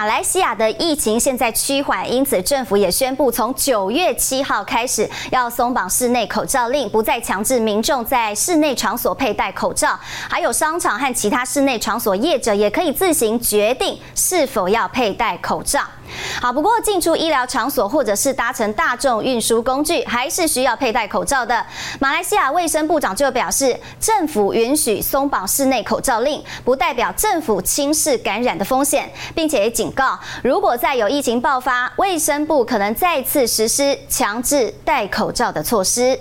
马来西亚的疫情现在趋缓，因此政府也宣布，从九月七号开始要松绑室内口罩令，不再强制民众在室内场所佩戴口罩。还有商场和其他室内场所业者也可以自行决定是否要佩戴口罩。好，不过进出医疗场所或者是搭乘大众运输工具，还是需要佩戴口罩的。马来西亚卫生部长就表示，政府允许松绑室内口罩令，不代表政府轻视感染的风险，并且也告，如果再有疫情爆发，卫生部可能再次实施强制戴口罩的措施。